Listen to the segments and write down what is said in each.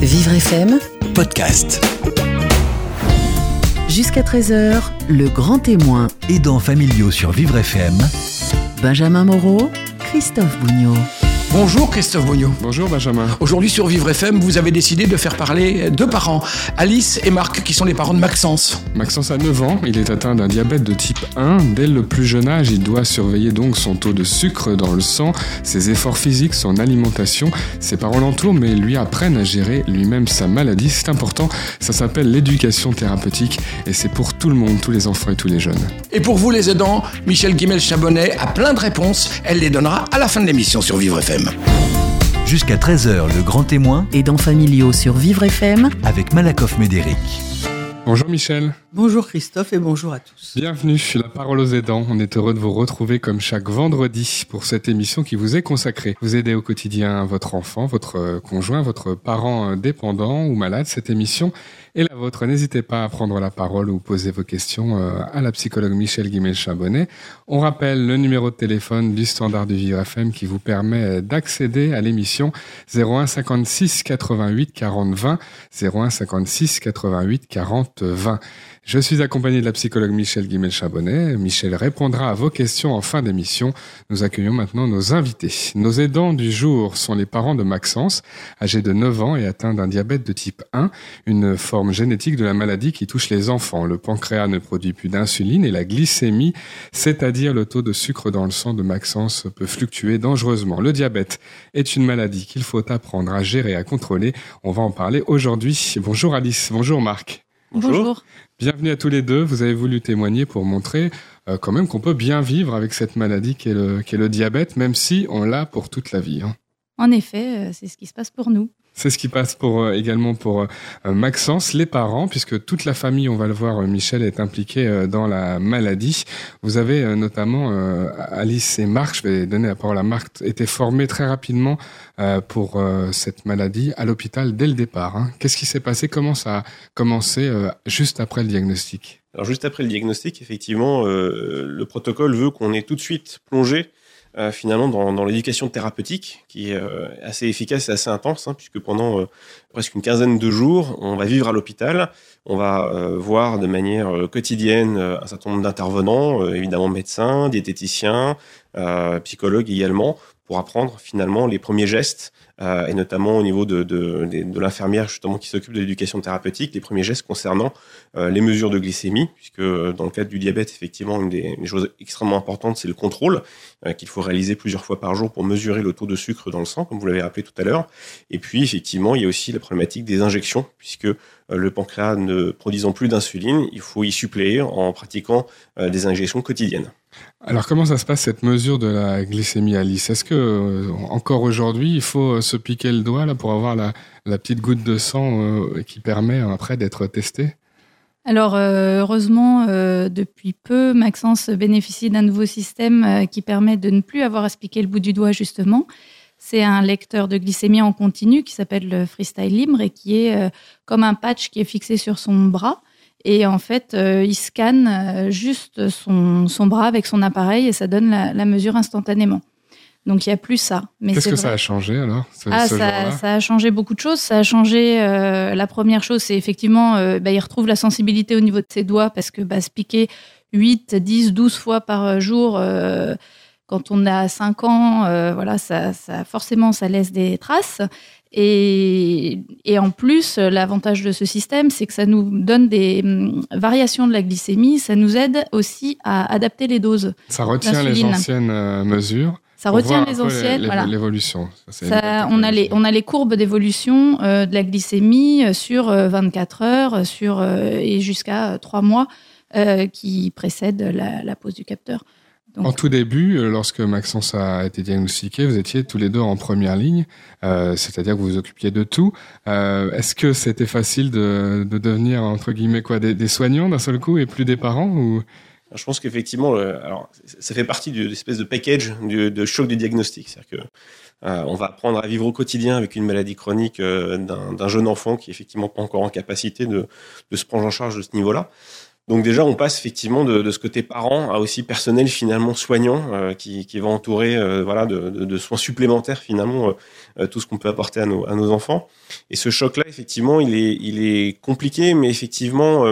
Vivre FM, podcast. jusqu'à 13h, le grand témoin. Aidants familiaux sur Vivre FM. Benjamin Moreau, Christophe Bougnot. Bonjour Christophe Bogno. Bonjour Benjamin. Aujourd'hui sur Vivre FM, vous avez décidé de faire parler deux parents, Alice et Marc, qui sont les parents de Maxence. Maxence a 9 ans, il est atteint d'un diabète de type 1. Dès le plus jeune âge, il doit surveiller donc son taux de sucre dans le sang, ses efforts physiques, son alimentation. Ses parents l'entourent mais lui apprennent à gérer lui-même sa maladie. C'est important, ça s'appelle l'éducation thérapeutique et c'est pour tout le monde, tous les enfants et tous les jeunes. Et pour vous les aidants, Michel Guimel-Chabonnet a plein de réponses. Elle les donnera à la fin de l'émission sur Vivre FM. Jusqu'à 13h, le grand témoin Aidants familiaux sur Vivre FM. avec Malakoff Médéric. Bonjour Michel. Bonjour Christophe et bonjour à tous. Bienvenue, la parole aux aidants. On est heureux de vous retrouver comme chaque vendredi pour cette émission qui vous est consacrée. Vous aidez au quotidien votre enfant, votre euh, conjoint, votre parent euh, dépendant ou malade. Cette émission est la vôtre. N'hésitez pas à prendre la parole ou poser vos questions euh, à la psychologue Michel Guimel-Chabonnet. On rappelle le numéro de téléphone du standard du Vivre FM qui vous permet d'accéder à l'émission 01 56 88 40 20 01 56 88 40 20. Je suis accompagné de la psychologue Michel Guimel-Chabonnet. Michel répondra à vos questions en fin d'émission. Nous accueillons maintenant nos invités. Nos aidants du jour sont les parents de Maxence, âgé de 9 ans et atteint d'un diabète de type 1, une forme génétique de la maladie qui touche les enfants. Le pancréas ne produit plus d'insuline et la glycémie, c'est-à-dire le taux de sucre dans le sang de Maxence, peut fluctuer dangereusement. Le diabète est une maladie qu'il faut apprendre à gérer, à contrôler. On va en parler aujourd'hui. Bonjour Alice, bonjour Marc. Bonjour. Bienvenue à tous les deux. Vous avez voulu témoigner pour montrer euh, quand même qu'on peut bien vivre avec cette maladie qui est le, qui est le diabète, même si on l'a pour toute la vie. hein. En effet, euh, c'est ce qui se passe pour nous. C'est ce qui passe pour euh, également pour euh, Maxence, les parents, puisque toute la famille, on va le voir, euh, Michel est impliqué euh, dans la maladie. Vous avez euh, notamment euh, Alice et Marc, je vais donner la parole à Marc, été formés très rapidement euh, pour euh, cette maladie à l'hôpital dès le départ. hein. Qu'est-ce qui s'est passé? Comment ça a commencé euh, juste après le diagnostic? Alors juste après le diagnostic, effectivement, euh, le protocole veut qu'on ait tout de suite plongé euh, finalement dans, dans l'éducation thérapeutique, qui est euh, assez efficace et assez intense, hein, puisque pendant euh, presque une quinzaine de jours, on va vivre à l'hôpital, on va euh, voir de manière euh, quotidienne euh, un certain nombre d'intervenants, évidemment médecins, diététiciens, psychologues également, pour apprendre finalement les premiers gestes, euh, et notamment au niveau de, l'infirmière justement qui s'occupe de l'éducation thérapeutique, les premiers gestes concernant euh, les mesures de glycémie, puisque euh, dans le cadre du diabète, effectivement, une des, choses extrêmement importantes, c'est le contrôle qu'il faut réaliser plusieurs fois par jour pour mesurer le taux de sucre dans le sang, comme vous l'avez rappelé tout à l'heure. Et puis, effectivement, il y a aussi la problématique des injections, puisque le pancréas ne produisant plus d'insuline, il faut y suppléer en pratiquant des injections quotidiennes. Alors comment ça se passe cette mesure de la glycémie Alice? Est-ce que euh, encore aujourd'hui il faut euh, se piquer le doigt là pour avoir la, petite goutte de sang euh, qui permet après d'être testé Alors, heureusement, depuis peu, Maxence bénéficie d'un nouveau système qui permet de ne plus avoir à se piquer le bout du doigt, justement. C'est un lecteur de glycémie en continu qui s'appelle le Freestyle Libre et qui est comme un patch qui est fixé sur son bras. Et en fait, euh, il scanne euh, juste son, son bras avec son appareil et ça donne la, la mesure instantanément. Donc, il n'y a plus ça. Qu'est-ce que vrai- ça a changé alors ce, Ah, ce ça, a changé beaucoup de choses. Ça a changé. euh, la première chose, c'est effectivement, euh, bah, il retrouve la sensibilité au niveau de ses doigts parce que bah, se piquer 8, 10, 12 fois par jour, euh, quand on a 5 ans, voilà, ça, ça, forcément, ça laisse des traces. Et, et en plus, l'avantage de ce système, c'est que ça nous donne des hum, variations de la glycémie. Ça nous aide aussi à adapter les doses. Ça retient les anciennes euh, mesures. Ça retient les anciennes. l'é- voilà. L'évolution. Bonne on, a les, on a les courbes d'évolution euh, de la glycémie euh, sur euh, 24 heures sur, euh, et jusqu'à 3 mois qui précèdent la, la pose du capteur. Donc, En tout début, euh, lorsque Maxence a été diagnostiqué, vous étiez tous les deux en première ligne, euh, c'est-à-dire que vous vous occupiez de tout. Euh, Est-ce que c'était facile de, de devenir entre guillemets quoi des, des soignants d'un seul coup et plus des parents ou? Je pense qu'effectivement, alors ça fait partie de l'espèce de package du, de choc du diagnostic, c'est-à-dire que euh, on va apprendre à vivre au quotidien avec une maladie chronique euh, d'un d'un jeune enfant qui est effectivement pas encore en capacité de, de se prendre en charge de ce niveau-là. Donc déjà, on passe effectivement de, ce côté parent à aussi personnel finalement soignant euh, qui, qui, va entourer euh, voilà de, soins supplémentaires finalement euh, tout ce qu'on peut apporter à nos, à nos enfants. Et ce choc-là, effectivement, il est, il est compliqué, mais effectivement,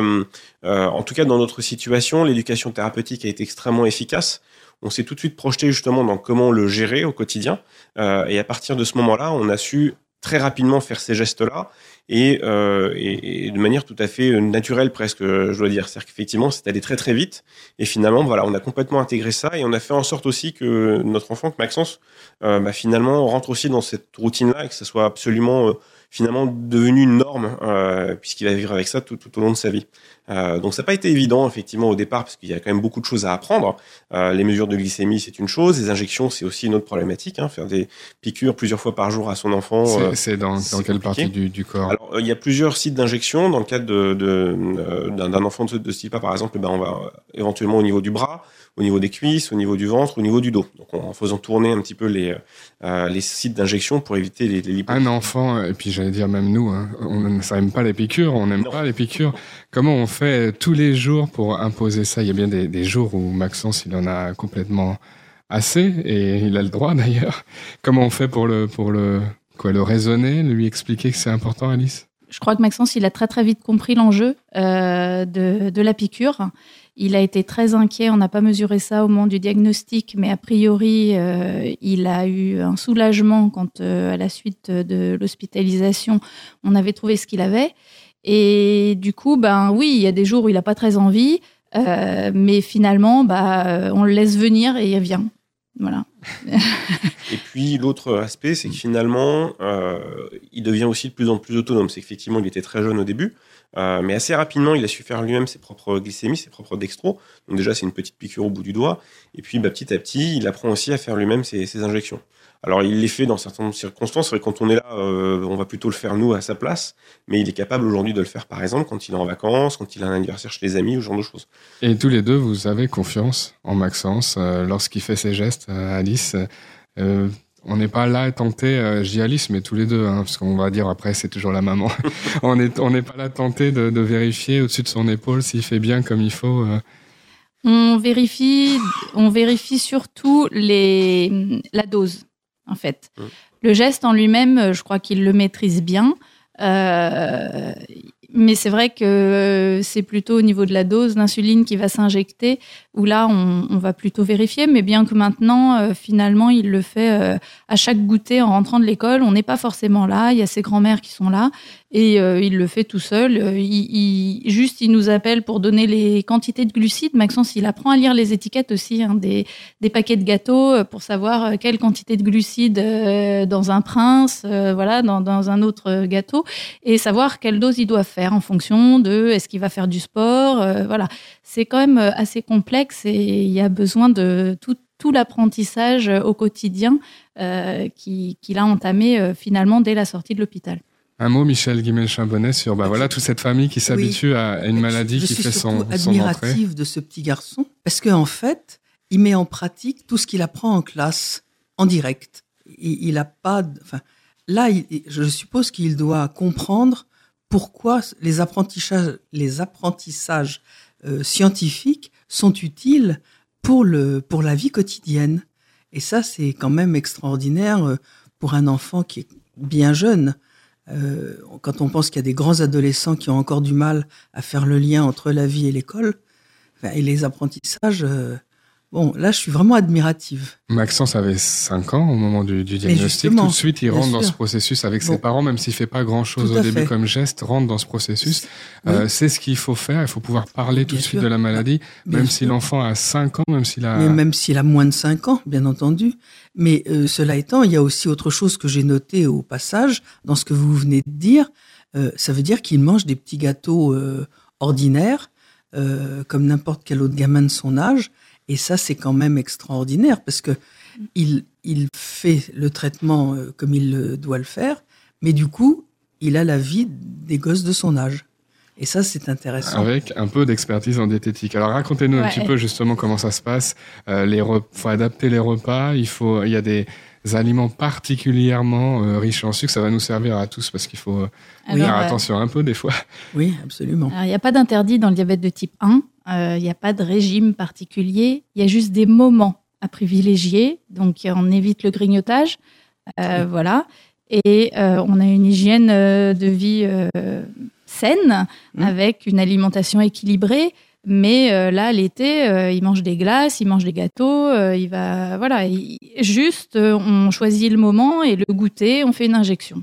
en tout cas dans notre situation, l'éducation thérapeutique a été extrêmement efficace. On s'est tout de suite projeté justement dans comment le gérer au quotidien. et à partir de ce moment-là, on a su très rapidement faire ces gestes-là et, euh, de manière tout à fait naturelle presque, je dois dire. C'est-à-dire qu'effectivement, c'est allé très très vite et finalement, voilà, on a complètement intégré ça et on a fait en sorte aussi que notre enfant, que Maxence, euh, bah, finalement rentre aussi dans cette routine-là et que ça soit absolument euh, finalement devenu une norme euh, puisqu'il va vivre avec ça tout, tout, au long de sa vie. Euh, donc ça n'a pas été évident effectivement au départ parce qu'il y a quand même beaucoup de choses à apprendre. Euh, les mesures de glycémie c'est une chose, les injections c'est aussi une autre problématique. Hein, faire des piqûres plusieurs fois par jour à son enfant. C'est euh, dans, dans quelle partie du, du corps? Alors euh, il y a plusieurs sites d'injection dans le cadre de, de, euh, d'un enfant de, de ce type-là par exemple. Ben, on va éventuellement au niveau du bras, au niveau des cuisses, au niveau du ventre, au niveau du dos. Donc en faisant tourner un petit peu les, euh, les sites d'injection pour éviter les, les Un enfant, et puis j'allais dire même nous, hein, on n'aime pas les piqûres, on n'aime pas les piqûres. Comment on fait tous les jours pour imposer ça? Il y a bien des, des jours où Maxence, il en a complètement assez, et il a le droit d'ailleurs. Comment on fait pour le, pour le, quoi, le raisonner, lui expliquer que c'est important, Alice? Je crois que Maxence, il a très très vite compris l'enjeu euh, de, de, la piqûre. Il a été très inquiet, on n'a pas mesuré ça au moment du diagnostic, mais a priori, euh, il a eu un soulagement quand, euh, à la suite de l'hospitalisation, on avait trouvé ce qu'il avait. Et du coup, ben oui, il y a des jours où il n'a pas très envie, euh, mais finalement, bah, on le laisse venir et il vient. Voilà. et puis l'autre aspect, c'est que finalement, il devient aussi de plus en plus autonome. C'est qu'effectivement, il était très jeune au début, euh, mais assez rapidement, il a su faire lui-même ses propres glycémies, ses propres dextro. Donc déjà, c'est une petite piqûre au bout du doigt. Et puis, bah, petit à petit, il apprend aussi à faire lui-même ses, injections. Alors, il les fait dans certaines circonstances. Vrai, quand on est là, euh, on va plutôt le faire nous à sa place. Mais il est capable aujourd'hui de le faire, par exemple, quand il est en vacances, quand il a un anniversaire chez les amis, ou ce genre de choses. Et tous les deux, vous avez confiance en Maxence euh, lorsqu'il fait ses gestes, Alice. On n'est pas là tenté, euh, j'y Alice, mais tous les deux, hein, parce qu'on va dire après c'est toujours la maman. on n'est on n'est pas là tenté de, de vérifier au-dessus de son épaule s'il fait bien comme il faut. Euh. On vérifie, on vérifie surtout les, la dose, en fait. Mmh. Le geste en lui-même, je crois qu'il le maîtrise bien. Euh, mais c'est vrai que c'est plutôt au niveau de la dose d'insuline qui va s'injecter, où là, on, on, va plutôt vérifier. Mais bien que maintenant, euh, finalement, il le fait euh, à chaque goûter en rentrant de l'école. On n'est pas forcément là. Il y a ses grands-mères qui sont là. Et euh, il le fait tout seul. Il, il, juste, il nous appelle pour donner les quantités de glucides. Maxence, il apprend à lire les étiquettes aussi hein, des, des, paquets de gâteaux euh, pour savoir euh, quelle quantité de glucides euh, dans un prince, euh, voilà, dans, dans, un autre gâteau, et savoir quelle dose il doit faire en fonction de est-ce qu'il va faire du sport. voilà, c'est quand même assez complexe et il y a besoin de tout tout l'apprentissage au quotidien euh, qu'il qui a entamé euh, finalement dès la sortie de l'hôpital. Un mot, Michel Guimel-Chambonnet, sur bah, voilà, toute cette famille qui s'habitue oui. à une maladie je qui suis fait son, son admirative de ce petit garçon, parce qu'en en fait, il met en pratique tout ce qu'il apprend en classe, en direct. Il, il a pas... Enfin, là, il, je suppose qu'il doit comprendre pourquoi les apprentissages, les apprentissages euh, scientifiques sont utiles pour, le, pour la vie quotidienne. Et ça, c'est quand même extraordinaire euh, pour un enfant qui est bien jeune. Euh, quand on pense qu'il y a des grands adolescents qui ont encore du mal à faire le lien entre la vie et l'école, enfin, et les apprentissages, euh, bon, là, je suis vraiment admirative. Maxence avait 5 ans au moment du, du diagnostic. Tout de suite, il rentre dans ce processus avec bon. ses parents, même s'il fait pas grand-chose au début fait. comme geste, rentre dans ce processus. Oui. Euh, c'est ce qu'il faut faire. Il faut pouvoir parler tout de suite sûr. de la maladie, bien même sûr. si l'enfant a 5 ans, même s'il a... Mais même s'il a moins de 5 ans, bien entendu. Mais euh, cela étant, il y a aussi autre chose que j'ai noté au passage, dans ce que vous venez de dire. Euh, ça veut dire qu'il mange des petits gâteaux ordinaires, comme n'importe quel autre gamin de son âge. Et ça, c'est quand même extraordinaire parce que il, il fait le traitement euh, comme il doit le faire, mais du coup, il a la vie des gosses de son âge. Et ça, c'est intéressant. Avec un peu d'expertise en diététique. Alors, racontez-nous ouais. un petit peu justement comment ça se passe. Euh, les faut adapter les repas. Il faut, il y a des aliments particulièrement euh, riches en sucre Ça va nous servir à tous parce qu'il faut euh, Alors, faire attention un peu des fois. Oui, absolument. Alors, il n'y a pas d'interdit dans le diabète de type 1. Euh, Il n'y a pas de régime particulier. Il y a juste des moments à privilégier. Donc, on évite le grignotage. Euh, Voilà. Et euh, on a une hygiène euh, de vie euh, saine Mm. avec une alimentation équilibrée. Mais euh, là, l'été, euh, il mange des glaces, il mange des gâteaux, euh, il va, voilà, il- juste, euh, on choisit le moment et le goûter, on fait une injection.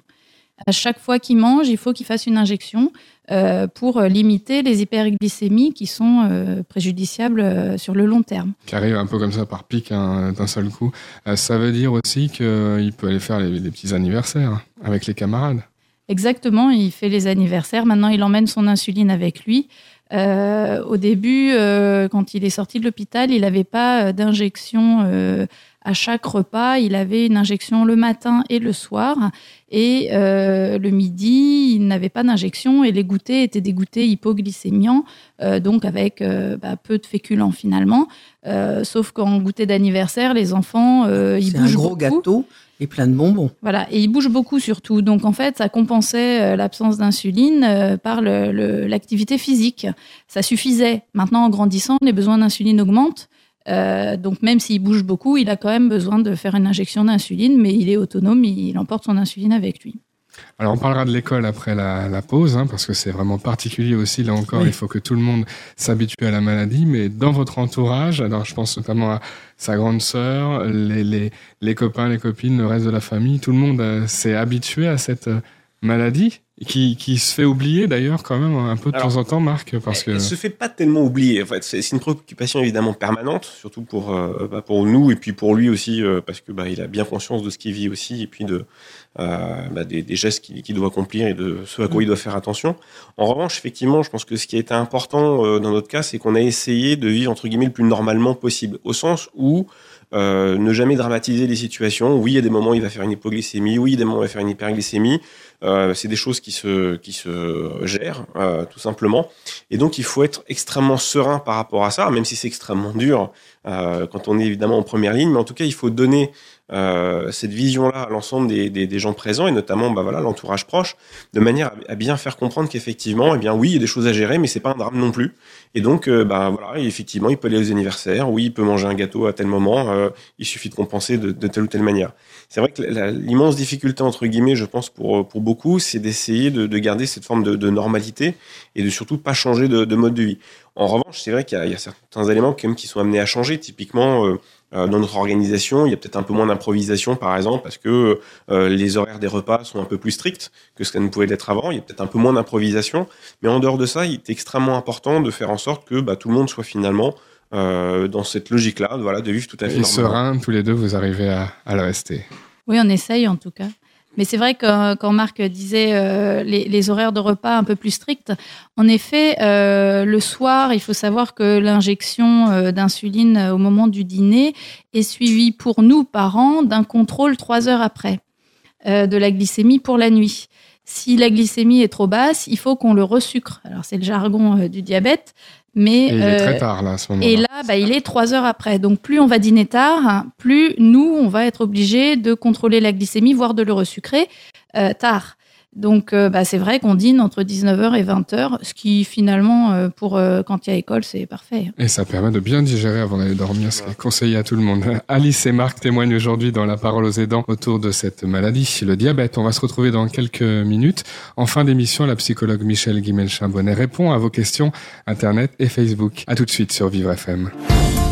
À chaque fois qu'il mange, il faut qu'il fasse une injection euh, pour euh, limiter les hyperglycémies qui sont euh, préjudiciables euh, sur le long terme. qui arrive un peu comme ça par pic hein, d'un seul coup. Ça veut dire aussi qu'il peut aller faire les, les petits anniversaires hein, avec les camarades. Exactement, il fait les anniversaires. Maintenant, il emmène son insuline avec lui. Euh, au début, euh, quand il est sorti de l'hôpital, il n'avait pas d'injection euh, à chaque repas. Il avait une injection le matin et le soir. Et euh, le midi, il n'avait pas d'injection et les goûters étaient des goûters hypoglycémiants, euh, donc avec euh, bah, peu de féculents finalement. Sauf qu'en goûter d'anniversaire, les enfants, ils C'est un bougent gros beaucoup. gâteau et plein de bonbons. Voilà, et il bouge beaucoup surtout. Donc en fait, ça compensait l'absence d'insuline par le- le- l'activité physique. Ça suffisait. Maintenant, en grandissant, les besoins d'insuline augmentent. Euh, donc même s'il bouge beaucoup, il a quand même besoin de faire une injection d'insuline, mais il est autonome, il, emporte son insuline avec lui. Alors on parlera de l'école après la, la pause, hein, parce que c'est vraiment particulier aussi. Là encore, Oui. il faut que tout le monde s'habitue à la maladie. Mais dans votre entourage, alors je pense notamment à sa grande sœur, les, les, les copains, les copines, le reste de la famille, tout le monde euh, s'est habitué à cette euh, maladie qui, qui se fait oublier d'ailleurs quand même un peu de Alors, temps en temps, Marc, parce que Elle se fait pas tellement oublier. En fait, c'est une préoccupation évidemment permanente, surtout pour euh, bah, pour nous et puis pour lui aussi, euh, parce que bah, il a bien conscience de ce qu'il vit aussi et puis de euh, bah, des, des gestes qu'il doit accomplir et de ce à quoi il doit faire attention. En revanche, effectivement, je pense que ce qui a été important dans notre cas, c'est qu'on a essayé de vivre entre guillemets le plus normalement possible, au sens où euh, ne jamais dramatiser les situations. Oui, il y a des moments où il va faire une hypoglycémie, oui, il y a des moments où il va faire une hyperglycémie. Euh, c'est des choses qui se, qui se gèrent, euh, tout simplement. Et donc, il faut être extrêmement serein par rapport à ça, même si c'est extrêmement dur quand on est évidemment en première ligne. Mais en tout cas, il faut donner euh, cette vision-là à l'ensemble des, des, des gens présents et notamment bah, voilà, l'entourage proche, de manière à, bien faire comprendre qu'effectivement, eh bien, oui, il y a des choses à gérer, mais c'est pas un drame non plus. Et donc, euh, bah, voilà, effectivement, il peut aller aux anniversaires, oui, il peut manger un gâteau à tel moment, euh, il suffit de compenser de, de telle ou telle manière. C'est vrai que l'immense difficulté, entre guillemets, je pense, pour, pour beaucoup, c'est d'essayer de, de garder cette forme de, de normalité et de surtout pas changer de, de mode de vie. En revanche, c'est vrai qu'il y, y a certains éléments quand même qui sont amenés à changer. Typiquement, euh, dans notre organisation, il y a peut-être un peu moins d'improvisation, par exemple, parce que euh, les horaires des repas sont un peu plus stricts que ce que ne pouvait l'être avant. Il y a peut-être un peu moins d'improvisation. Mais en dehors de ça, il est extrêmement important de faire en sorte que bah, tout le monde soit finalement euh, dans cette logique-là, voilà, de vivre tout à fait et normalement. serein, tous les deux, vous arrivez à, à le rester. Oui, on essaye en tout cas. Mais c'est vrai que quand Marc disait euh, les, horaires de repas un peu plus stricts, en effet, euh, le soir, il faut savoir que l'injection euh, d'insuline au moment du dîner est suivie pour nous, parents, d'un contrôle trois heures après de la glycémie pour la nuit. Si la glycémie est trop basse, il faut qu'on le resucre. Alors c'est le jargon du diabète, mais Et il est euh, très tard là à ce moment-là. et là, bah, il est trois heures après. Donc, plus on va dîner tard, plus nous, on va être obligé de contrôler la glycémie, voire de le resucrer euh, tard. Donc, euh, bah, c'est vrai qu'on dîne entre 19h et 20h, ce qui finalement, euh, pour euh, quand il y a école, c'est parfait. Et ça permet de bien digérer avant d'aller dormir, ce qui est conseillé à tout le monde. Alice et Marc témoignent aujourd'hui dans La Parole aux aidants autour de cette maladie, le diabète. On va se retrouver dans quelques minutes. En fin d'émission, la psychologue Michel Guimel-Chambonnet répond à vos questions Internet et Facebook. À tout de suite sur Vivre FM.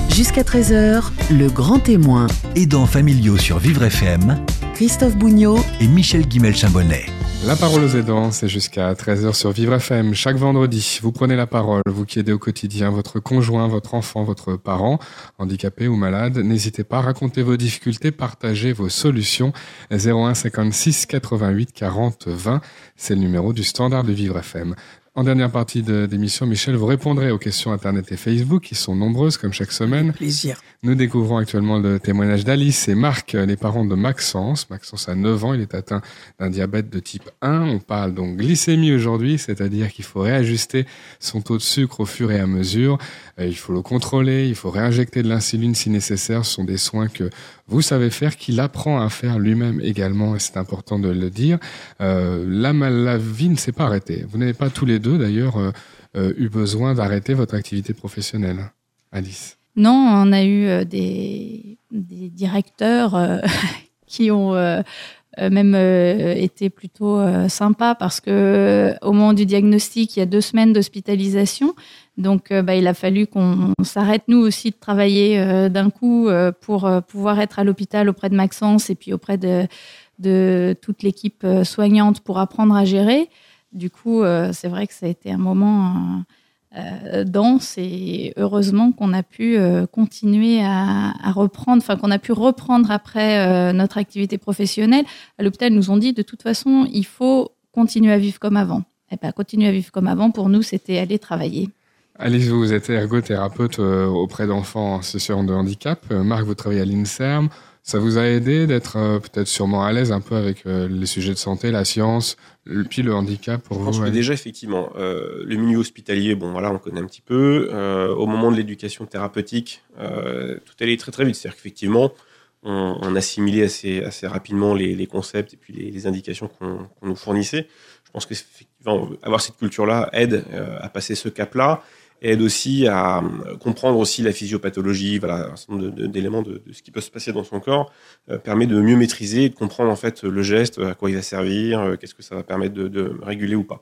Jusqu'à 13h, le grand témoin, Aidants familiaux sur Vivre FM Christophe Bougnot et Michel Guimel-Chambonnet. La parole aux aidants, c'est jusqu'à 13h sur Vivre FM. Chaque vendredi, vous prenez la parole, vous qui aidez au quotidien votre conjoint, votre enfant, votre parent, handicapé ou malade. N'hésitez pas à raconter vos difficultés, partagez vos solutions. 01 56 88 40 20, c'est le numéro du standard de Vivre FM. En dernière partie de- d'émission, Michel, vous répondrez aux questions Internet et Facebook, qui sont nombreuses, comme chaque semaine. Plaisir. Nous découvrons actuellement le témoignage d'Alice et Marc, euh, les parents de Maxence. Maxence a 9 ans, il est atteint d'un diabète de type 1. On parle donc glycémie aujourd'hui, c'est-à-dire qu'il faut réajuster son taux de sucre au fur et à mesure. Euh, Il faut le contrôler, il faut réinjecter de l'insuline si nécessaire. Ce sont des soins que vous savez faire, qu'il apprend à faire lui-même également, et c'est important de le dire. Euh, la, la vie ne s'est pas arrêtée. Vous n'avez pas tous les deux, d'ailleurs, euh, euh, eu besoin d'arrêter votre activité professionnelle. Alice. Non, on a eu des, directeurs qui ont même euh, été plutôt euh, sympas parce que au moment du diagnostic, il y a deux semaines d'hospitalisation. Donc, euh, bah, il a fallu qu'on on s'arrête nous aussi de travailler euh, d'un coup euh, pour pouvoir être à l'hôpital auprès de Maxence et puis auprès de, de toute l'équipe soignante pour apprendre à gérer. Du coup, c'est vrai que ça a été un moment dense et heureusement qu'on a pu continuer à, à reprendre, enfin qu'on a pu reprendre après notre activité professionnelle. À l'hôpital, nous ont dit de toute façon, il faut continuer à vivre comme avant. Et ben, continuer à vivre comme avant, pour nous, c'était aller travailler. Alice, vous êtes ergothérapeute euh, auprès d'enfants en situation de handicap. Euh, Marc, vous travaillez à l'INSERM. Ça vous a aidé d'être euh, peut-être sûrement à l'aise un peu avec les sujets de santé, la science, puis le handicap pour Je vous pense que déjà, effectivement, euh, le milieu hospitalier, bon, voilà, on connaît un petit peu. Euh, au moment de l'éducation thérapeutique, euh, tout allait très très vite. C'est-à-dire qu'effectivement, on, on assimilait assez, assez rapidement les, les concepts et puis les, les indications qu'on nous fournissait. Je pense que avoir cette culture-là aide à passer ce cap-là, aide aussi à euh, comprendre aussi la physiopathologie, voilà, un certain nombre d'éléments de, ce qui peut se passer dans son corps, euh, permet de mieux maîtriser de comprendre en fait le geste, à quoi il va servir, euh, qu'est-ce que ça va permettre de, réguler ou pas.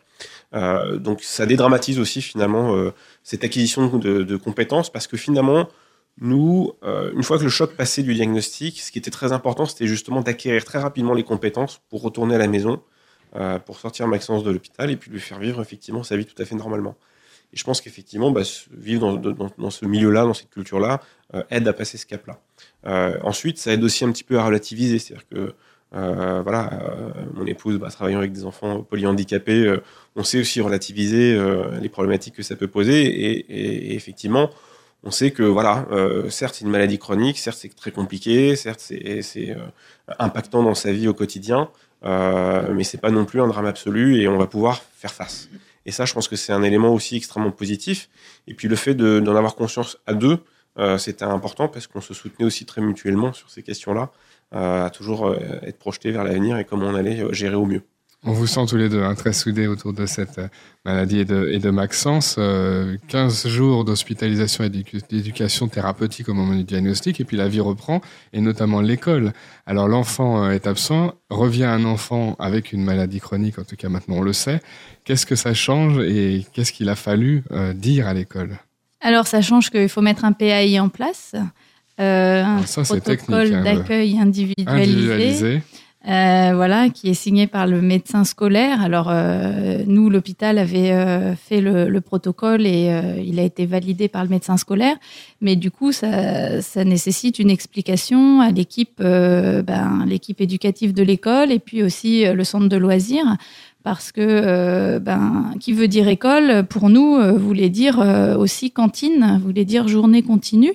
Donc ça dédramatise aussi finalement cette acquisition de, compétences parce que finalement, nous, une fois que le choc passé du diagnostic, ce qui était très important, c'était justement d'acquérir très rapidement les compétences pour retourner à la maison, pour sortir Maxence de l'hôpital et puis lui faire vivre effectivement sa vie tout à fait normalement. Et je pense qu'effectivement, bah, vivre dans, ce milieu-là, dans cette culture-là, euh, aide à passer ce cap-là. Euh, ensuite, ça aide aussi un petit peu à relativiser, c'est-à-dire que euh, voilà, mon épouse, bah, travaillant avec des enfants polyhandicapés, on sait aussi relativiser les problématiques que ça peut poser. Et, effectivement, on sait que voilà, certes c'est une maladie chronique, certes c'est très compliqué, certes c'est impactant dans sa vie au quotidien, mais c'est pas non plus un drame absolu et on va pouvoir faire face. Et ça, je pense que c'est un élément aussi extrêmement positif. Et puis le fait de- d'en avoir conscience à deux, euh, c'était important parce qu'on se soutenait aussi très mutuellement sur ces questions-là, euh, à toujours euh, être projeté vers l'avenir et comment on allait euh, gérer au mieux. On vous sent tous les deux hein, très soudés autour de cette euh, maladie et de, et de Maxence. Euh, 15 jours d'hospitalisation et d'édu- d'éducation thérapeutique au moment du diagnostic, et puis la vie reprend, et notamment l'école. Alors l'enfant euh, est absent, revient un enfant avec une maladie chronique, en tout cas maintenant on le sait. Qu'est-ce que ça change et qu'est-ce qu'il a fallu euh, dire à l'école? Alors, ça change qu'il faut mettre un PAI en place, euh, un ça, protocole hein, d'accueil individualisé. Individualisé. Euh, voilà, qui est signé par le médecin scolaire. Alors euh, nous, l'hôpital avait euh, fait le, le protocole et euh, il a été validé par le médecin scolaire, mais du coup, ça, ça nécessite une explication à l'équipe, euh, ben, l'équipe éducative de l'école et puis aussi le centre de loisirs. Parce que, ben, qui veut dire école, pour nous, voulait dire aussi cantine, voulait dire journée continue.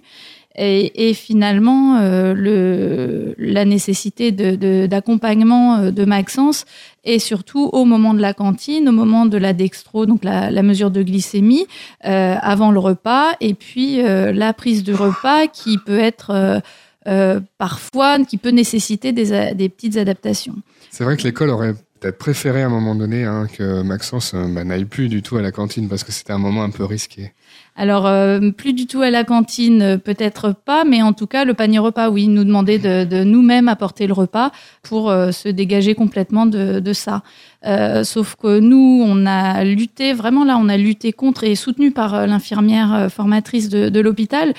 Et, finalement, euh, la nécessité d'accompagnement de, de Maxence et surtout au moment de la cantine, au moment de la dextro, donc la, mesure de glycémie, euh, avant le repas, et puis euh, la prise de repas qui peut être euh, euh, parfois, qui peut nécessiter des, petites adaptations. C'est vrai que l'école aurait peut-être préféré à un moment donné hein, que Maxence euh, bah, n'aille plus du tout à la cantine parce que c'était un moment un peu risqué. Alors, euh, plus du tout à la cantine, euh, peut-être pas, mais en tout cas, le panier repas, oui, nous demander de, nous-mêmes apporter le repas pour euh, se dégager complètement de, ça. Sauf que nous, on a lutté, vraiment là, on a lutté contre et soutenu par l'infirmière formatrice de, l'hôpital,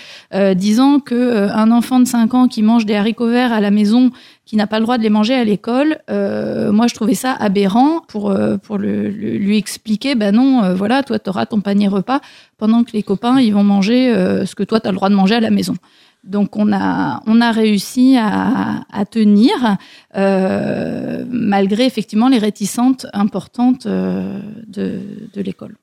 disant que un enfant de 5 ans qui mange des haricots verts à la maison, qui n'a pas le droit de les manger à l'école, euh, moi, je trouvais ça aberrant pour, euh, pour le- le- lui expliquer, ben non, euh, voilà, toi, tu auras ton panier repas pendant que les copains, ils vont manger euh, ce que toi, tu as le droit de manger à la maison. Donc on a, on a réussi à, à tenir euh, malgré effectivement les réticentes importantes euh, de, de l'école.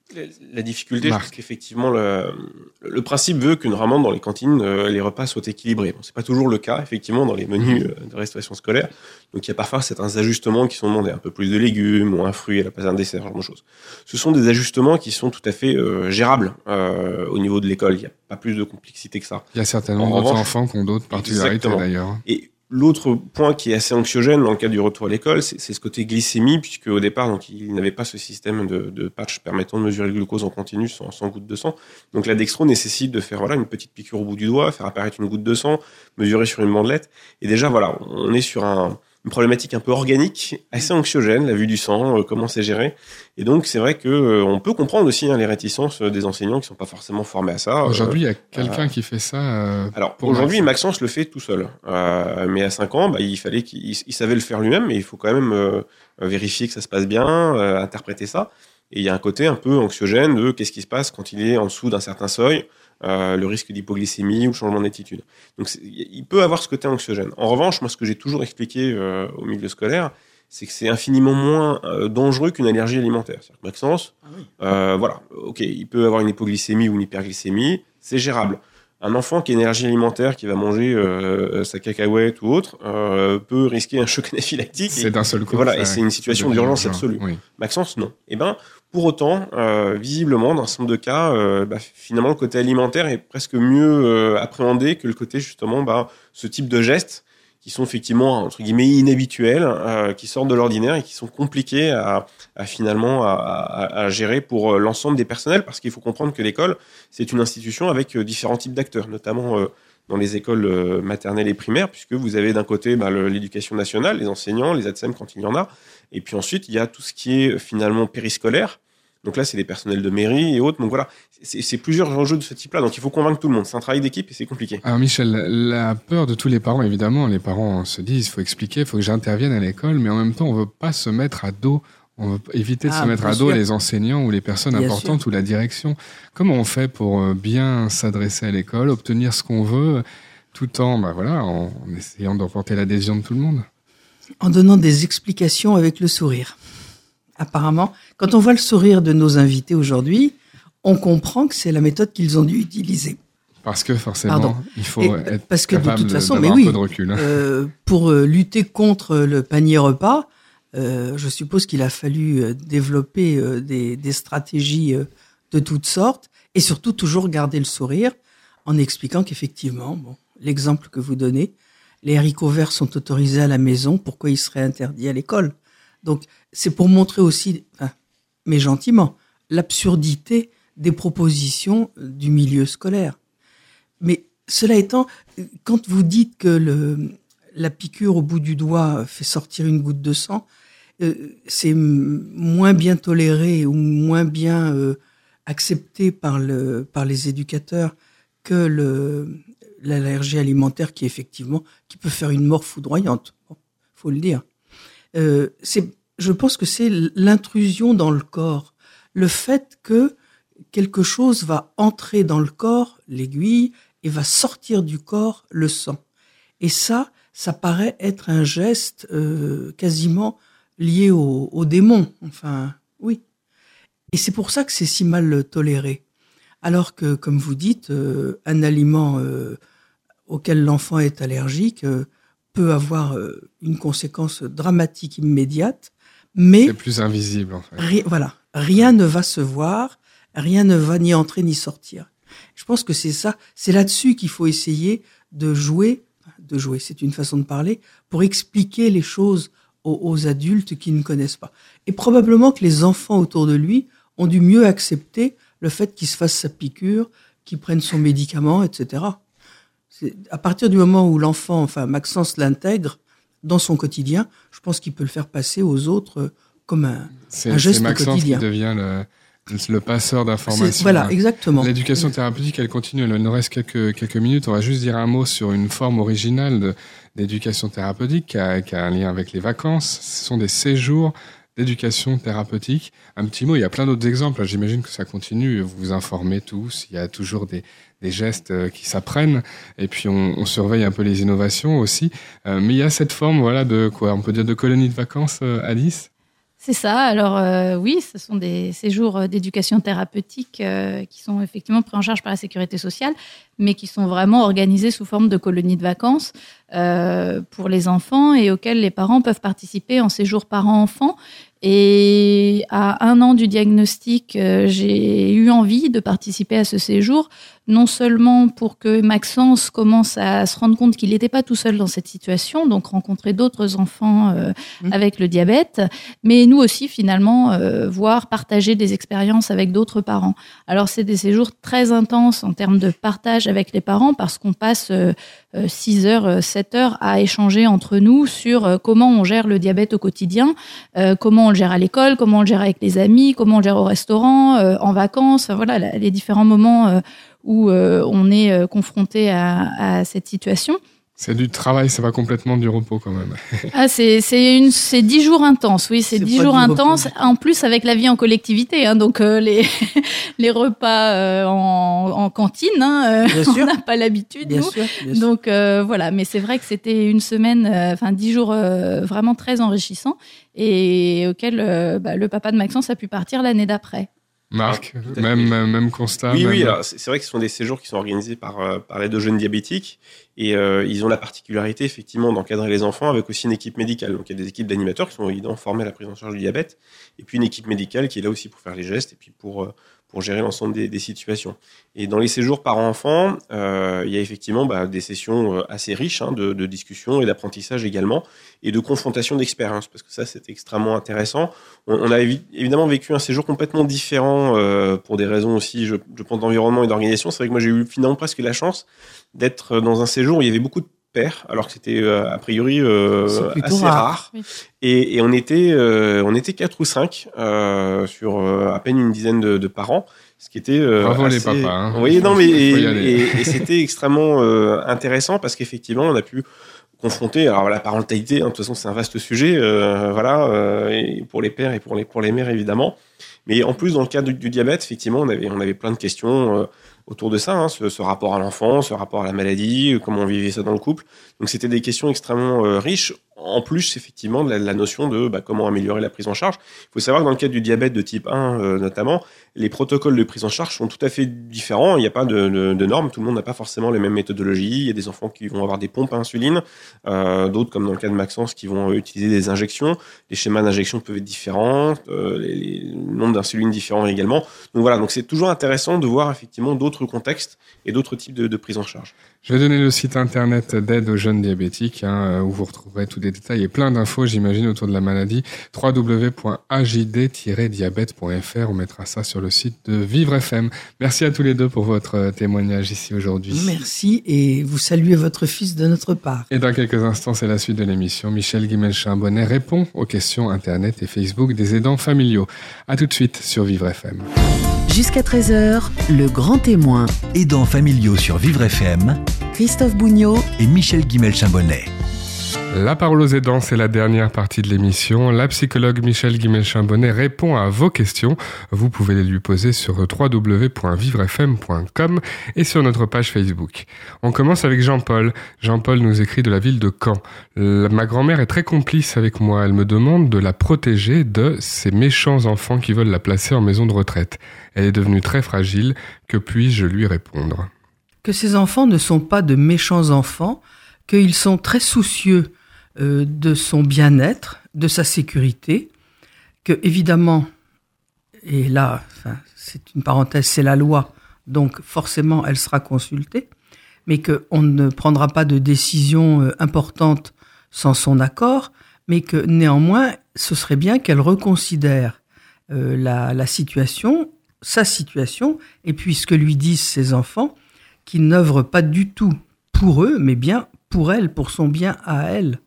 La difficulté, c'est qu'effectivement, le, le, principe veut que normalement dans les cantines, euh, les repas soient équilibrés. Bon, c'est pas toujours le cas, effectivement, dans les menus euh, de restauration scolaire. Donc il y a parfois certains ajustements qui sont demandés, un peu plus de légumes ou un fruit à la place d'un dessert, ce genre de choses. Ce sont des ajustements qui sont tout à fait euh, gérables euh, au niveau de l'école. Il n'y a pas plus de complexité que ça. Il y a certainement d'autres enfants qui ont d'autres particularités d'ailleurs. Et L'autre point qui est assez anxiogène dans le cadre du retour à l'école, c'est ce côté glycémie, puisque au départ, donc, il n'avait pas ce système de, de, patch permettant de mesurer le glucose en continu sans, sans goutte de sang. Donc la dextro nécessite de faire voilà une petite piqûre au bout du doigt, faire apparaître une goutte de sang, mesurer sur une bandelette. Et déjà, voilà, on est sur un, une problématique un peu organique, assez anxiogène, la vue du sang, euh, comment c'est géré. Et donc, c'est vrai que euh, on peut comprendre aussi hein, les réticences des enseignants qui sont pas forcément formés à ça. Aujourd'hui, il y a quelqu'un qui fait ça. Alors, aujourd'hui, Maxence le fait tout seul. mais à 5 ans, bah, il fallait qu'il savait le faire lui-même, mais il faut quand même vérifier que ça se passe bien, interpréter ça. Et il y a un côté un peu anxiogène de qu'est-ce qui se passe quand il est en dessous d'un certain seuil. Euh, le risque d'hypoglycémie ou le changement d'attitude. Donc il peut avoir ce côté anxiogène. En revanche, moi ce que j'ai toujours expliqué euh, au milieu scolaire, c'est que c'est infiniment moins euh, dangereux qu'une allergie alimentaire. C'est-à-dire que Maxence, ah oui. euh, voilà, ok, il peut avoir une hypoglycémie ou une hyperglycémie, c'est gérable. Un enfant qui a une allergie alimentaire, qui va manger euh, sa cacahuète ou autre, euh, peut risquer un choc anaphylactique. C'est d'un seul coup. Voilà, et c'est une situation d'urgence absolue. Oui. Maxence, non. Eh ben, pour autant, euh, visiblement, dans certain nombre de cas, euh, bah, finalement, le côté alimentaire est presque mieux euh, appréhendé que le côté, justement, bah, ce type de gestes qui sont effectivement, entre guillemets, inhabituels, qui sortent de l'ordinaire et qui sont compliqués à, finalement à, gérer pour l'ensemble des personnels, parce qu'il faut comprendre que l'école, c'est une institution avec différents types d'acteurs, notamment dans les écoles maternelles et primaires, puisque vous avez d'un côté bah, l'éducation nationale, les enseignants, les ATSEM quand il y en a, et puis ensuite, il y a tout ce qui est finalement périscolaire, donc là, c'est les personnels de mairie et autres. Donc voilà, c'est plusieurs enjeux de ce type-là. Donc il faut convaincre tout le monde. C'est un travail d'équipe et c'est compliqué. Alors Michel, la peur de tous les parents, évidemment, les parents se disent, il faut expliquer, il faut que j'intervienne à l'école, mais en même temps, on veut pas se mettre à dos. On veut éviter de Ah, se mettre à dos sûr. les enseignants ou les personnes Bien importantes ou la direction. Comment on fait pour euh, bien s'adresser à l'école, obtenir ce qu'on veut, tout en, bah voilà, en, en essayant d'emporter l'adhésion de tout le monde? En donnant des explications avec le sourire. Apparemment, quand on voit le sourire de nos invités aujourd'hui, on comprend que c'est la méthode qu'ils ont dû utiliser. Parce que forcément, Pardon. il faut Et, être parce que de toute façon, mais oui, un peu de recul. Euh, pour euh, lutter contre le panier repas, euh, je suppose qu'il a fallu développer euh, des, des stratégies de toutes sortes et surtout toujours garder le sourire en expliquant qu'effectivement, bon, l'exemple que vous donnez, les haricots verts sont autorisés à la maison, pourquoi ils seraient interdits à l'école? Donc c'est pour montrer aussi, mais gentiment, l'absurdité des propositions du milieu scolaire. Mais cela étant, quand vous dites que la piqûre au bout du doigt fait sortir une goutte de sang, euh, c'est moins bien toléré ou moins bien euh, accepté par, le, par les éducateurs que le, l'allergie alimentaire qui effectivement qui peut faire une mort foudroyante. Bon, faut le dire. Euh, c'est, je pense que c'est l'intrusion dans le corps, le fait que quelque chose va entrer dans le corps, l'aiguille, et va sortir du corps le sang. Et ça, ça paraît être un geste euh, quasiment lié au, au démon. Enfin, oui. Et c'est pour ça que c'est si mal toléré. Alors que, comme vous dites, euh, un aliment euh, auquel l'enfant est allergique euh, peut avoir euh, une conséquence dramatique immédiate, mais C'est plus invisible en fait. Ri- voilà, rien ne va se voir, rien ne va ni entrer ni sortir. Je pense que c'est ça, c'est là-dessus qu'il faut essayer de jouer, de jouer, c'est une façon de parler, pour expliquer les choses aux, aux adultes qui ne connaissent pas. Et probablement que les enfants autour de lui ont dû mieux accepter le fait qu'il se fasse sa piqûre, qu'il prenne son médicament, etc. À partir du moment où l'enfant, enfin Maxence l'intègre dans son quotidien, je pense qu'il peut le faire passer aux autres euh, comme un, un geste c'est Maxence quotidien. qui devient le, le passeur d'informations. Voilà, exactement. L'éducation thérapeutique, elle continue. Il nous reste quelques, quelques minutes. On va juste dire un mot sur une forme originale d'éducation thérapeutique qui a, qui a un lien avec les vacances. Ce sont des séjours d'éducation thérapeutique. Un petit mot, il y a plein d'autres exemples. J'imagine que ça continue. Vous vous informez tous. Il y a toujours des, des gestes euh, qui s'apprennent. Et puis on, on, surveille un peu les innovations aussi. Euh, mais il y a cette forme, voilà, de quoi? On peut dire de colonie de vacances, euh, Alice? C'est ça. Alors euh, oui, ce sont des séjours d'éducation thérapeutique euh, qui sont effectivement pris en charge par la sécurité sociale, mais qui sont vraiment organisés sous forme de colonies de vacances euh, pour les enfants et auxquels les parents peuvent participer en séjour parents-enfants. Et à un an du diagnostic, euh, j'ai eu envie de participer à ce séjour, non seulement pour que Maxence commence à se rendre compte qu'il n'était pas tout seul dans cette situation, donc rencontrer d'autres enfants euh, mmh. avec le diabète, mais nous aussi finalement euh, voir partager des expériences avec d'autres parents. Alors c'est des séjours très intenses en termes de partage avec les parents parce qu'on passe 6 heures, 7 heures à échanger entre nous sur comment on gère le diabète au quotidien, comment on le gère à l'école, comment on gère avec les amis, comment on gère au restaurant, euh, en vacances, enfin, voilà les différents moments euh, où euh, on est confronté à, cette situation. C'est du travail, ça va complètement du repos quand même. ah, c'est c'est une c'est dix jours intenses, oui, c'est dix jours intenses. En plus avec la vie en collectivité, hein, donc euh, les les repas euh, en, en, cantine, hein, euh, on n'a pas l'habitude nous. donc voilà, mais c'est vrai que c'était une semaine, enfin dix jours vraiment très enrichissants et auquel bah, le papa de Maxence a pu partir l'année d'après. Marc, même, même constat. Oui, oui, c'est vrai que ce sont des séjours qui sont organisés par, euh, par les deux jeunes diabétiques et euh, ils ont la particularité effectivement d'encadrer les enfants avec aussi une équipe médicale. Donc il y a des équipes d'animateurs qui sont évidemment formés à la prise en charge du diabète et puis une équipe médicale qui est là aussi pour faire les gestes et puis pour, euh, pour gérer l'ensemble des, des, situations. Et dans les séjours parents-enfants, euh, il y a effectivement bah, des sessions euh, assez riches hein, de, de discussion et d'apprentissage également, et de confrontation d'expériences, parce que ça, c'est extrêmement intéressant. On, on, a évidemment vécu un séjour complètement différent euh, pour des raisons aussi, je, je pense, d'environnement et d'organisation. C'est vrai que moi, j'ai eu finalement presque la chance d'être dans un séjour où il y avait beaucoup de alors que c'était euh, a priori euh, assez rare. rare. Oui. Et, et, on était euh, on était quatre ou cinq euh, sur à peine une dizaine de, de parents, ce qui était bravo assez... les papas. Hein. Oui, non mais et, et, et c'était extrêmement intéressant parce qu'effectivement on a pu confronter alors la parentalité hein, de toute façon c'est un vaste sujet voilà et pour les pères et pour les pour les mères évidemment mais en plus dans le cadre du, du diabète effectivement on avait on avait plein de questions autour de ça, hein, ce, ce, rapport à l'enfant, ce rapport à la maladie, comment on vivait ça dans le couple. Donc c'était des questions extrêmement euh, riches en plus effectivement de la, notion de bah, comment améliorer la prise en charge. Il faut savoir que dans le cadre du diabète de type 1 euh, notamment, les protocoles de prise en charge sont tout à fait différents. Il n'y a pas de, normes, tout le monde n'a pas forcément les mêmes méthodologies. Il y a des enfants qui vont avoir des pompes à insuline, euh, d'autres comme dans le cas de Maxence qui vont utiliser des injections. Les schémas d'injection peuvent être différents, euh, les, les nombres d'insuline différents également. Donc voilà, donc c'est toujours intéressant de voir effectivement d'autres contextes et d'autres types de prise en charge. Je vais donner le site internet d'aide aux jeunes diabétiques hein, où vous retrouverez tous les détails et plein d'infos, j'imagine, autour de la maladie. www.ajd-diabète.fr. On mettra ça sur le site de Vivre FM. Merci à tous les deux pour votre témoignage ici aujourd'hui. Merci et vous saluez votre fils de notre part. Et dans quelques instants, c'est la suite de l'émission. Michel Guimel-Chambonnet répond aux questions internet et Facebook des aidants familiaux. À tout de suite sur Vivre FM. Jusqu'à 13h, le grand témoin. Aidants familiaux sur Vivre FM. Christophe Bougnot et Michel Guimel-Chambonnet. La parole aux aidants, c'est la dernière partie de l'émission. La psychologue Michel Guimel-Chambonnet répond à vos questions. Vous pouvez les lui poser sur www.vivrefm.com et sur notre page Facebook. On commence avec Jean-Paul. Jean-Paul nous écrit de la ville de Caen. Ma grand-mère est très complice avec moi. Elle me demande de la protéger de ces méchants enfants qui veulent la placer en maison de retraite. Elle est devenue très fragile. Que puis-je lui répondre? Que ces enfants ne sont pas de méchants enfants, qu'ils sont très soucieux euh, de son bien-être, de sa sécurité, que évidemment, et là, c'est une parenthèse, c'est la loi, donc forcément elle sera consultée, mais qu'on ne prendra pas de décision euh, importante sans son accord, mais que néanmoins, ce serait bien qu'elle reconsidère euh, la situation, sa situation, et puis ce que lui disent ses enfants, qui n'œuvrent pas du tout pour eux, mais bien pour elle, pour son bien à elle.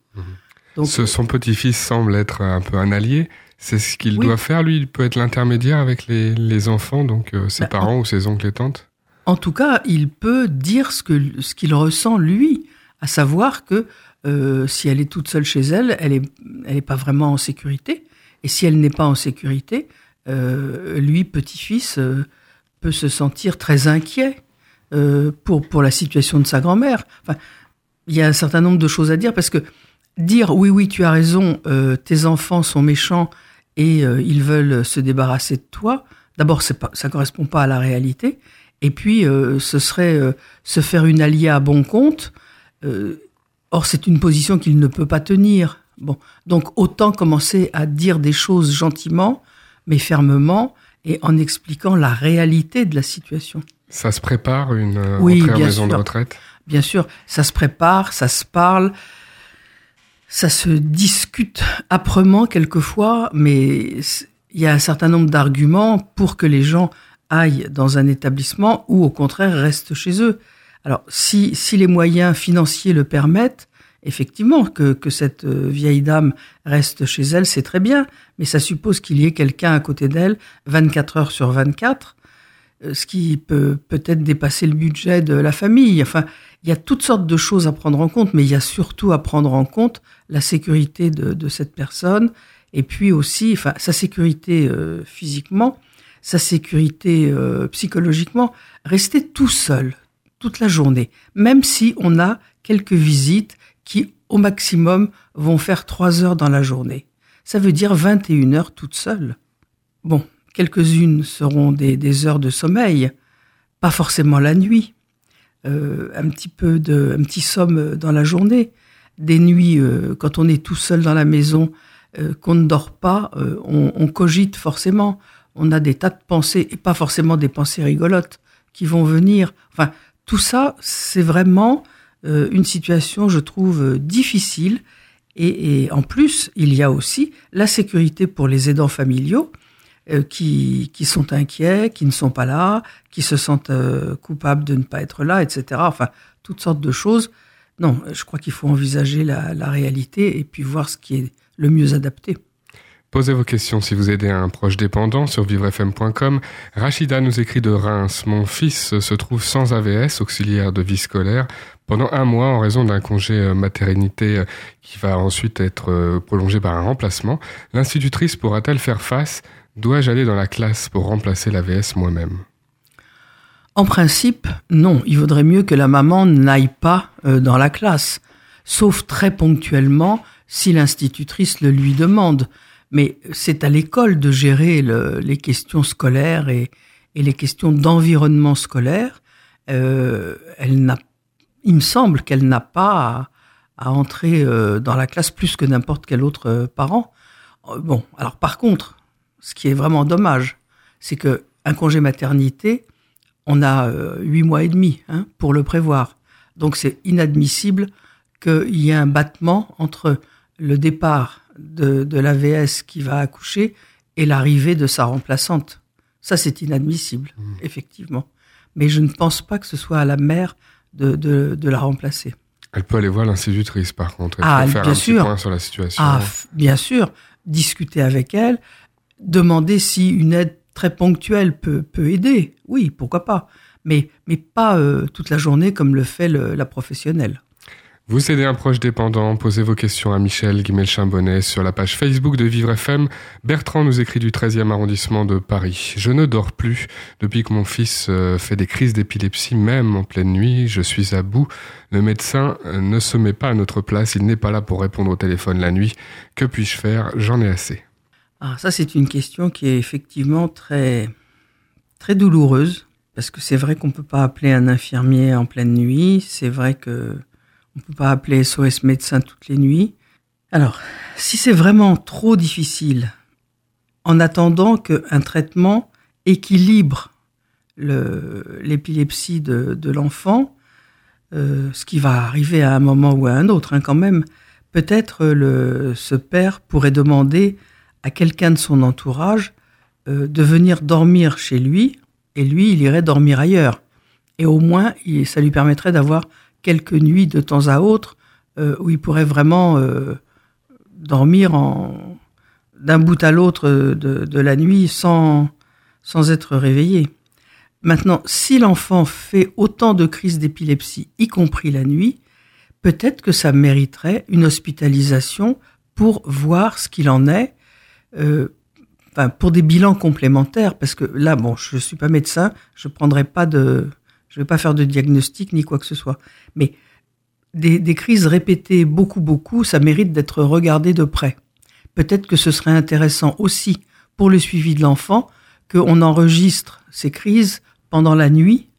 Donc, ce, son petit-fils semble être un peu un allié. C'est ce qu'il oui. doit faire, lui. Il peut être l'intermédiaire avec les, les, enfants, donc euh, ses bah, parents en, ou ses oncles et tantes. En tout cas, il peut dire ce que ce qu'il ressent lui, à savoir que euh, si elle est toute seule chez elle, elle est elle est pas vraiment en sécurité. Et Et si elle n'est pas en sécurité, euh, lui, petit-fils, euh, peut se sentir très inquiet euh, pour, pour la situation de sa grand-mère. Enfin, il y a un certain nombre de choses à dire parce que dire oui, oui, tu as raison, tes enfants sont méchants et ils veulent se débarrasser de toi, d'abord, ça ne correspond pas à la réalité. Et puis, ce serait se faire une alliée à bon compte. or, c'est une position qu'il ne peut pas tenir. Bon, donc autant commencer à dire des choses gentiment, mais fermement, et en expliquant la réalité de la situation. Ça se prépare une euh, oui, entrée en maison de retraite? Bien sûr, ça se prépare, ça se parle, ça se discute âprement quelquefois, mais il y a un certain nombre d'arguments pour que les gens aillent dans un établissement ou au contraire restent chez eux. Alors si, si les moyens financiers le permettent, effectivement, que, que cette euh, vieille dame reste chez elle, c'est très bien, mais ça suppose qu'il y ait quelqu'un à côté d'elle 24 heures sur 24, euh, ce qui peut peut-être dépasser le budget de la famille. Enfin, il y a toutes sortes de choses à prendre en compte, mais il y a surtout à prendre en compte la sécurité de, de cette personne, et puis aussi, enfin, sa sécurité euh, physiquement, sa sécurité psychologiquement. Rester tout seul toute la journée, même si on a quelques visites qui, au maximum, vont faire trois heures dans la journée. Ça veut dire 21 heures toute seule. Bon, quelques-unes seront des, heures de sommeil, pas forcément la nuit. Euh, un petit peu de, un petit somme dans la journée. Des nuits, euh, quand on est tout seul dans la maison, euh, qu'on ne dort pas, on, cogite forcément. On a des tas de pensées, et pas forcément des pensées rigolotes, qui vont venir. Enfin, tout ça, c'est vraiment euh, une situation, je trouve, euh, difficile. Et, en plus, il y a aussi la sécurité pour les aidants familiaux euh, qui, qui sont inquiets, qui ne sont pas là, qui se sentent coupables de ne pas être là, etc. Enfin, toutes sortes de choses. Non, je crois qu'il faut envisager la, la réalité et puis voir ce qui est le mieux adapté. Posez vos questions si vous aidez un proche dépendant sur vivrefm.com. Rachida nous écrit de Reims. Mon fils se trouve sans AVS, auxiliaire de vie scolaire, pendant un mois en raison d'un congé euh, maternité euh, qui va ensuite être euh, prolongé par un remplacement. L'institutrice pourra-t-elle faire face Dois-je aller dans la classe pour remplacer l'AVS moi-même? En principe, non. Il vaudrait mieux que la maman n'aille pas dans la classe, sauf très ponctuellement si l'institutrice le lui demande. Mais c'est à l'école de gérer les questions scolaires et, les questions d'environnement scolaire. Euh, elle n'a, il me semble qu'elle n'a pas à, entrer euh, dans la classe plus que n'importe quel autre euh, parent. Bon, alors par contre, ce qui est vraiment dommage, c'est que un congé maternité, on a huit mois et demi hein, pour le prévoir. Donc c'est inadmissible qu'il y ait un battement entre le départ de, de l'AVS qui va accoucher et l'arrivée de sa remplaçante. Ça, c'est inadmissible, mmh. effectivement. Mais je ne pense pas que ce soit à la mère de, de, la remplacer. Elle peut aller voir l'institutrice, par contre, ah, faire bien un sûr. point sur la situation. Ah, bien sûr, discuter avec elle, demander si une aide très ponctuelle peut, peut aider. Oui, pourquoi pas. Mais, mais pas euh, toute la journée comme le fait la professionnelle. Vous aidez un proche dépendant, posez vos questions à Michel Guimel-Chambonnet sur la page Facebook de Vivre FM. Bertrand nous écrit du 13e arrondissement de Paris. Je ne dors plus depuis que mon fils euh, fait des crises d'épilepsie, même en pleine nuit. Je suis à bout. Le médecin euh, ne se met pas à notre place. Il n'est pas là pour répondre au téléphone la nuit. Que puis-je faire? J'en ai assez. Ah, ça, c'est une question qui est effectivement très, très douloureuse. Parce que c'est vrai qu'on peut pas appeler un infirmier en pleine nuit. C'est vrai que on peut pas appeler SOS médecin toutes les nuits. Alors, si c'est vraiment trop difficile, en attendant qu'un traitement équilibre l'épilepsie de, l'enfant, euh, ce qui va arriver à un moment ou à un autre hein, quand même, peut-être ce père pourrait demander à quelqu'un de son entourage euh, de venir dormir chez lui, et lui, il irait dormir ailleurs. Et au moins, ça lui permettrait d'avoir quelques nuits de temps à autre euh, où il pourrait vraiment euh, dormir en, d'un bout à l'autre de, la nuit sans, sans être réveillé. Maintenant, si l'enfant fait autant de crises d'épilepsie, y compris la nuit, peut-être que ça mériterait une hospitalisation pour voir ce qu'il en est, euh, pour des bilans complémentaires, parce que là, bon, je suis pas médecin, je prendrai pas de, je vais pas faire de diagnostic ni quoi que ce soit, mais des, des crises répétées beaucoup, beaucoup, ça mérite d'être regardé de près. Peut-être que ce serait intéressant aussi pour le suivi de l'enfant qu'on enregistre ces crises pendant la nuit,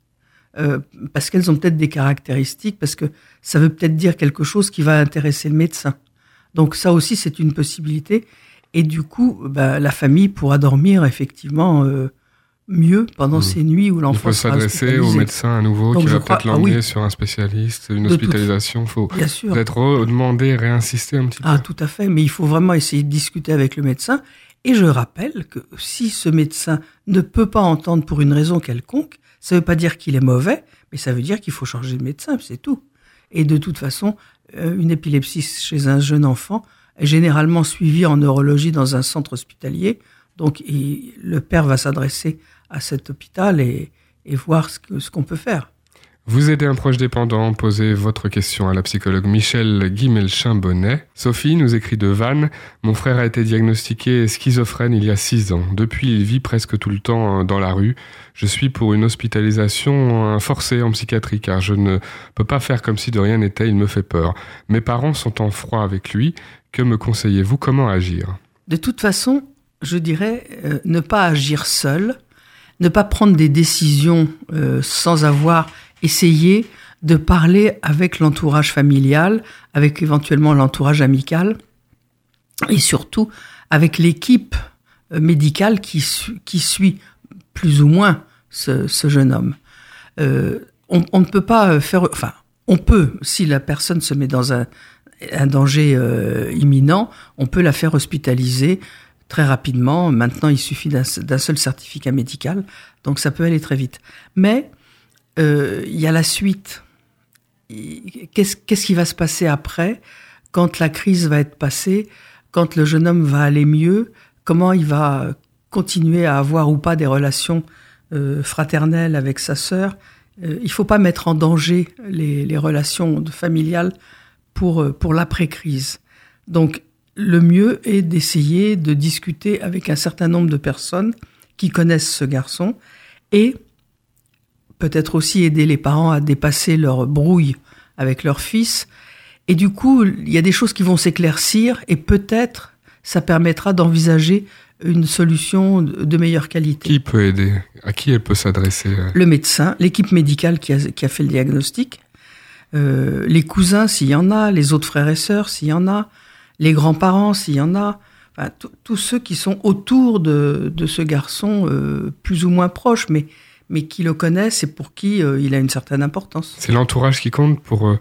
euh, parce qu'elles ont peut-être des caractéristiques, parce que ça veut peut-être dire quelque chose qui va intéresser le médecin. Donc ça aussi, c'est une possibilité. Et du coup, bah, la famille pourra dormir effectivement euh, mieux pendant Mmh. ces nuits où Il l'enfant faut sera s'adresser au médecin à nouveau Donc qui va peut-être ah l'emmener oui. sur un spécialiste, une De hospitalisation. Il faut peut-être redemander, réinsister un petit peu. Ah, tout à fait. Mais il faut vraiment essayer de discuter avec le médecin. Et je rappelle que si ce médecin ne peut pas entendre pour une raison quelconque, ça ne veut pas dire qu'il est mauvais, mais ça veut dire qu'il faut changer de médecin, c'est tout. Et de toute façon, euh, une épilepsie chez un jeune enfant généralement suivie en neurologie dans un centre hospitalier. Donc, le père va s'adresser à cet hôpital et, voir ce qu'on peut faire. Vous aidez un proche dépendant, posez votre question à la psychologue Michel Guimelchin-Bonnet. Sophie nous écrit de Vannes. Mon frère a été diagnostiqué schizophrène il y a six ans. Depuis, il vit presque tout le temps euh, dans la rue. Je suis pour une hospitalisation forcée en psychiatrie car je ne peux pas faire comme si de rien n'était, il me fait peur. Mes parents sont en froid avec lui. Que me conseillez-vous? Comment agir? De toute façon, je dirais euh, ne pas agir seul, ne pas prendre des décisions euh, sans avoir essayé de parler avec l'entourage familial, avec éventuellement l'entourage amical, et surtout avec l'équipe euh, médicale qui, su- qui suit plus ou moins ce, jeune homme. On, on ne peut pas faire, enfin, on peut, si la personne se met dans un, un danger euh, imminent, on peut la faire hospitaliser très rapidement. Maintenant, il suffit d'un seul certificat médical, donc ça peut aller très vite. Mais euh, il y a la suite. Qu'est-ce qui va se passer après, quand la crise va être passée, quand le jeune homme va aller mieux, comment il va continuer à avoir ou pas des relations euh, fraternelles avec sa sœur? Euh, il faut pas mettre en danger les, relations familiales pour, euh, pour l'après-crise. Donc, le mieux est d'essayer de discuter avec un certain nombre de personnes qui connaissent ce garçon et peut-être aussi aider les parents à dépasser leur brouille avec leur fils. Et du coup, il y a des choses qui vont s'éclaircir et peut-être ça permettra d'envisager une solution de meilleure qualité Qui peut aider? À qui elle peut s'adresser? Le médecin, l'équipe médicale qui a, qui a fait le diagnostic, euh, les cousins s'il y en a, les autres frères et sœurs s'il y en a, les grands-parents s'il y en a, enfin, tous- ceux qui sont autour de, de ce garçon, euh, plus ou moins proches, mais, mais qui le connaissent et pour qui euh, il a une certaine importance. C'est l'entourage qui compte pour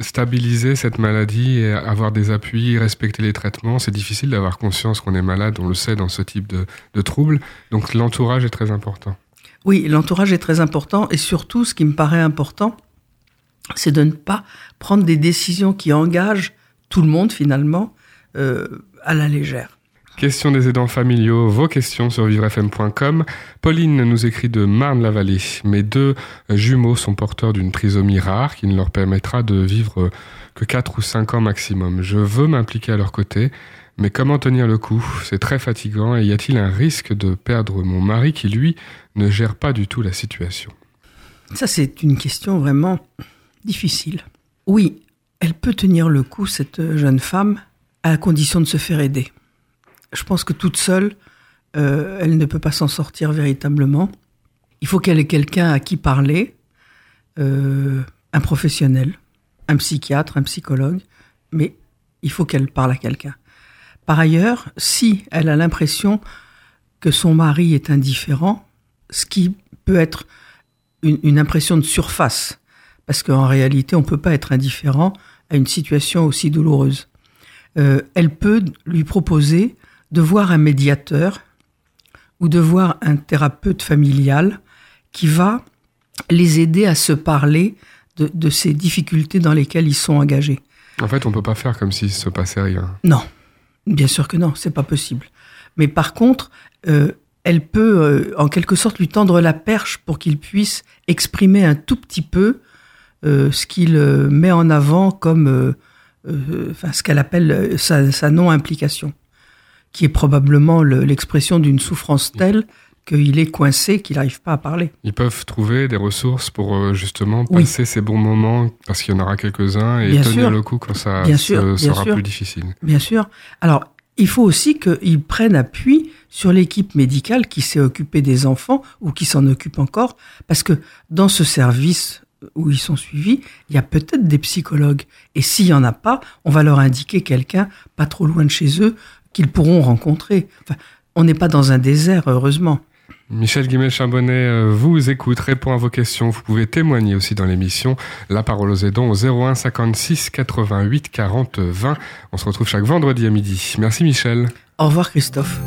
stabiliser cette maladie et avoir des appuis, respecter les traitements. C'est difficile d'avoir conscience qu'on est malade, on le sait dans ce type de, de troubles. Donc l'entourage est très important. Oui, l'entourage est très important et surtout, ce qui me paraît important, c'est de ne pas prendre des décisions qui engagent tout le monde finalement euh, à la légère. Question des aidants familiaux, vos questions sur vivrefm.com. Pauline nous écrit de Marne-la-Vallée. Mes deux jumeaux sont porteurs d'une trisomie rare qui ne leur permettra de vivre que 4 ou 5 ans maximum. Je veux m'impliquer à leur côté, mais comment tenir le coup? C'est très fatigant et y a-t-il un risque de perdre mon mari qui, lui, ne gère pas du tout la situation? Ça, c'est une question vraiment difficile. Oui, elle peut tenir le coup, cette jeune femme, à condition de se faire aider. Je pense que toute seule, euh, elle ne peut pas s'en sortir véritablement. Il faut qu'elle ait quelqu'un à qui parler, euh, un professionnel, un psychiatre, un psychologue, mais il faut qu'elle parle à quelqu'un. Par ailleurs, si elle a l'impression que son mari est indifférent, ce qui peut être une impression de surface, parce qu'en réalité, on ne peut pas être indifférent à une situation aussi douloureuse. Euh, elle peut lui proposer de voir un médiateur ou de voir un thérapeute familial qui va les aider à se parler de, de ces difficultés dans lesquelles ils sont engagés. En fait, on peut pas faire comme s'il se passait rien. Non, bien sûr que non, c'est pas possible. Mais par contre, euh, elle peut euh, en quelque sorte lui tendre la perche pour qu'il puisse exprimer un tout petit peu ce qu'il euh, met en avant comme euh, euh, enfin, ce qu'elle appelle euh, sa, sa non-implication. qui est probablement le- l'expression d'une souffrance telle qu'il est coincé, qu'il n'arrive pas à parler. Ils peuvent trouver des ressources pour euh, justement Oui. passer ces bons moments, parce qu'il y en aura quelques-uns, et Bien tenir sûr. le coup quand ça Bien se- sûr, bien sera sûr. plus difficile. Bien sûr. Alors, il faut aussi qu'ils prennent appui sur l'équipe médicale qui s'est occupée des enfants ou qui s'en occupe encore, parce que dans ce service où ils sont suivis, il y a peut-être des psychologues. Et s'il y en a pas, on va leur indiquer quelqu'un pas trop loin de chez eux qu'ils pourront rencontrer. Enfin, on n'est pas dans un désert, heureusement. Michel Guimel-Chambonnet euh, vous écoute, répond à vos questions. Vous pouvez témoigner aussi dans l'émission La parole aux aidants au 01 56 88 40 20. On se retrouve chaque vendredi à midi. Merci Michel. Au revoir, Christophe.